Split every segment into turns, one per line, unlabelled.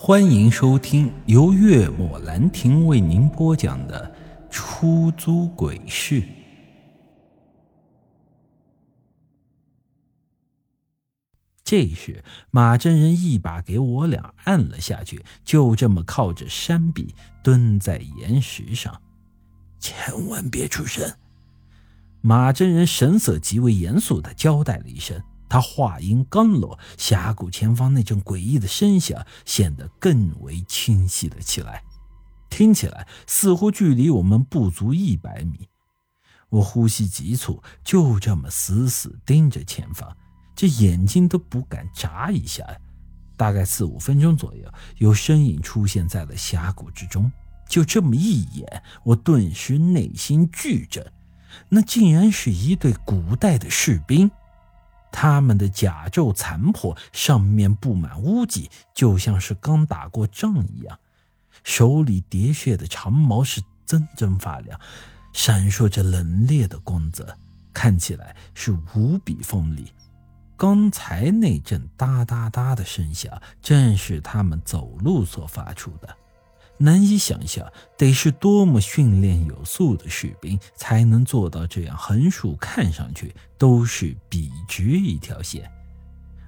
欢迎收听由月末兰亭为您播讲的《出租鬼市》。这时，马真人一把给我俩按了下去，就这么靠着山壁蹲在岩石上，
千万别出声。
马真人神色极为严肃的交代了一声。他话音刚落，峡谷前方那阵诡异的声响显得更为清晰了起来，听起来似乎距离我们不足一百米。我呼吸急促，就这么死死盯着前方，这眼睛都不敢眨一下。大概四五分钟左右，有身影出现在了峡谷之中。就这么一眼，我顿时内心巨震，那竟然是一队古代的士兵。他们的甲胄残破，上面布满污迹，就像是刚打过仗一样。手里喋血的长矛是铮铮发亮，闪烁着冷冽的光泽，看起来是无比锋利。刚才那阵哒哒哒的声响，正是他们走路所发出的。难以想象，得是多么训练有素的士兵才能做到这样横竖看上去都是笔直一条线，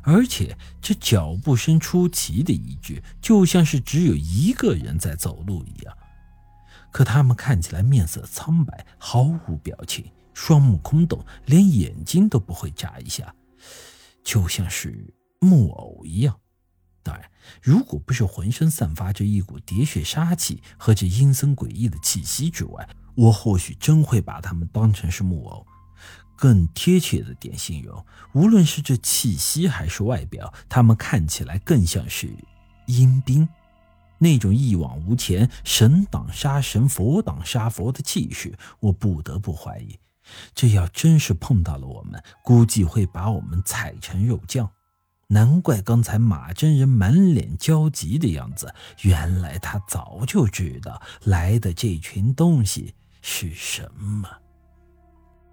而且这脚步声出奇的一致，就像是只有一个人在走路一样。可他们看起来面色苍白，毫无表情，双目空洞，连眼睛都不会眨一下，就像是木偶一样。当然，如果不是浑身散发着一股喋血杀气和这阴森诡异的气息之外，我或许真会把他们当成是木偶。更贴切的点形容，无论是这气息还是外表，他们看起来更像是阴兵。那种一往无前、神挡杀神、佛挡杀佛的气势，我不得不怀疑，这要真是碰到了我们，估计会把我们踩成肉酱。难怪刚才马真人满脸焦急的样子，原来他早就知道来的这群东西是什么。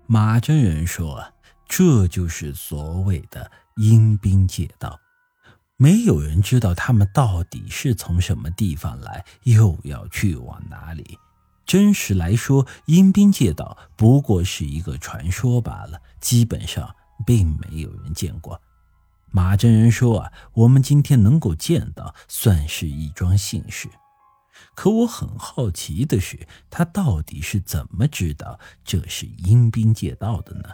马真人说：“这就是所谓的阴兵借道，没有人知道他们到底是从什么地方来，又要去往哪里。真实来说，阴兵借道不过是一个传说罢了，基本上并没有人见过。”马真人说：“啊，我们今天能够见到，算是一桩幸事。可我很好奇的是，他到底是怎么知道这是阴兵借道的呢？”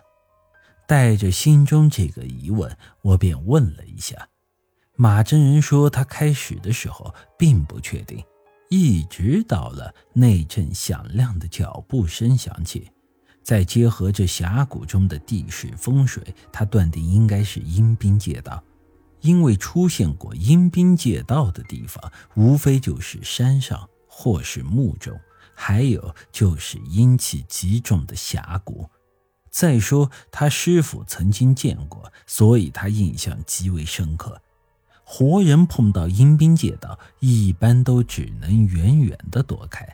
带着心中这个疑问，我便问了一下。马真人说：“他开始的时候并不确定，一直到了那阵响亮的脚步声响起。”再结合这峡谷中的地势风水，他断定应该是阴兵借道，因为出现过阴兵借道的地方，无非就是山上或是墓中，还有就是阴气极重的峡谷。再说他师傅曾经见过，所以他印象极为深刻。活人碰到阴兵借道，一般都只能远远的躲开。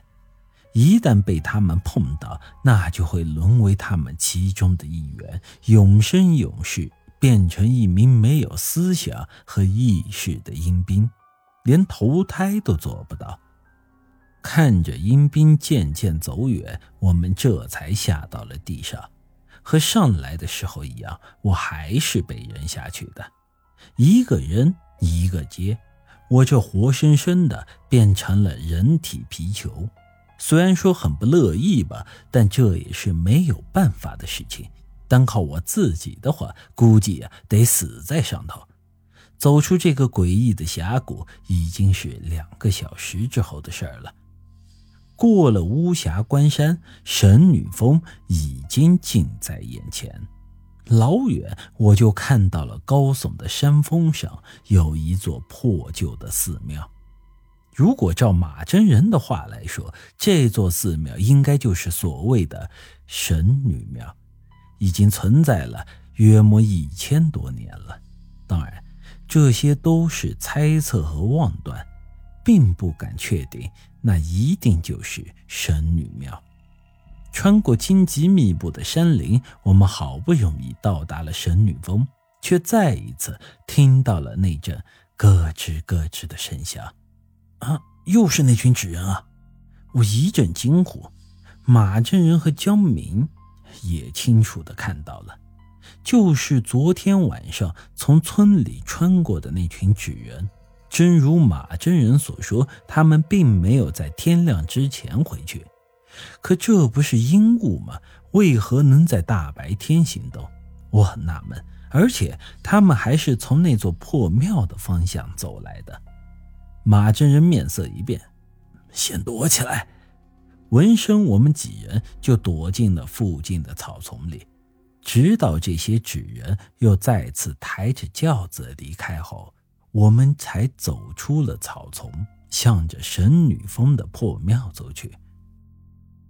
一旦被他们碰到，那就会沦为他们其中的一员，永生永世变成一名没有思想和意识的阴兵，连投胎都做不到。看着阴兵渐渐走远，我们这才下到了地上，和上来的时候一样，我还是被扔下去的，一个人一个接，我这活生生的变成了人体皮球。虽然说很不乐意吧，但这也是没有办法的事情。单靠我自己的话，估计啊得死在上头。走出这个诡异的峡谷，已经是两个小时之后的事儿了。过了巫峡关山，神女峰已经近在眼前。老远我就看到了高耸的山峰上有一座破旧的寺庙。如果照马真人的话来说，这座寺庙应该就是所谓的神女庙，已经存在了约莫一千多年了。当然，这些都是猜测和妄断，并不敢确定那一定就是神女庙。穿过荆棘密布的山林，我们好不容易到达了神女峰，却再一次听到了那阵咯吱咯吱的声响。啊，又是那群纸人啊！我一阵惊呼。马真人和江明也清楚的看到了，就是昨天晚上从村里穿过的那群纸人。真如马真人所说，他们并没有在天亮之前回去。可这不是阴雾吗？为何能在大白天行动？我很纳闷。而且他们还是从那座破庙的方向走来的。马真人面色一变，
先躲起来。
闻声，我们几人就躲进了附近的草丛里，直到这些纸人又再次抬着轿子离开后，我们才走出了草丛，向着神女峰的破庙走去。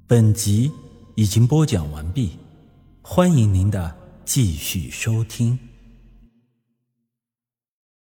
本集已经播讲完毕，欢迎您的继续收听。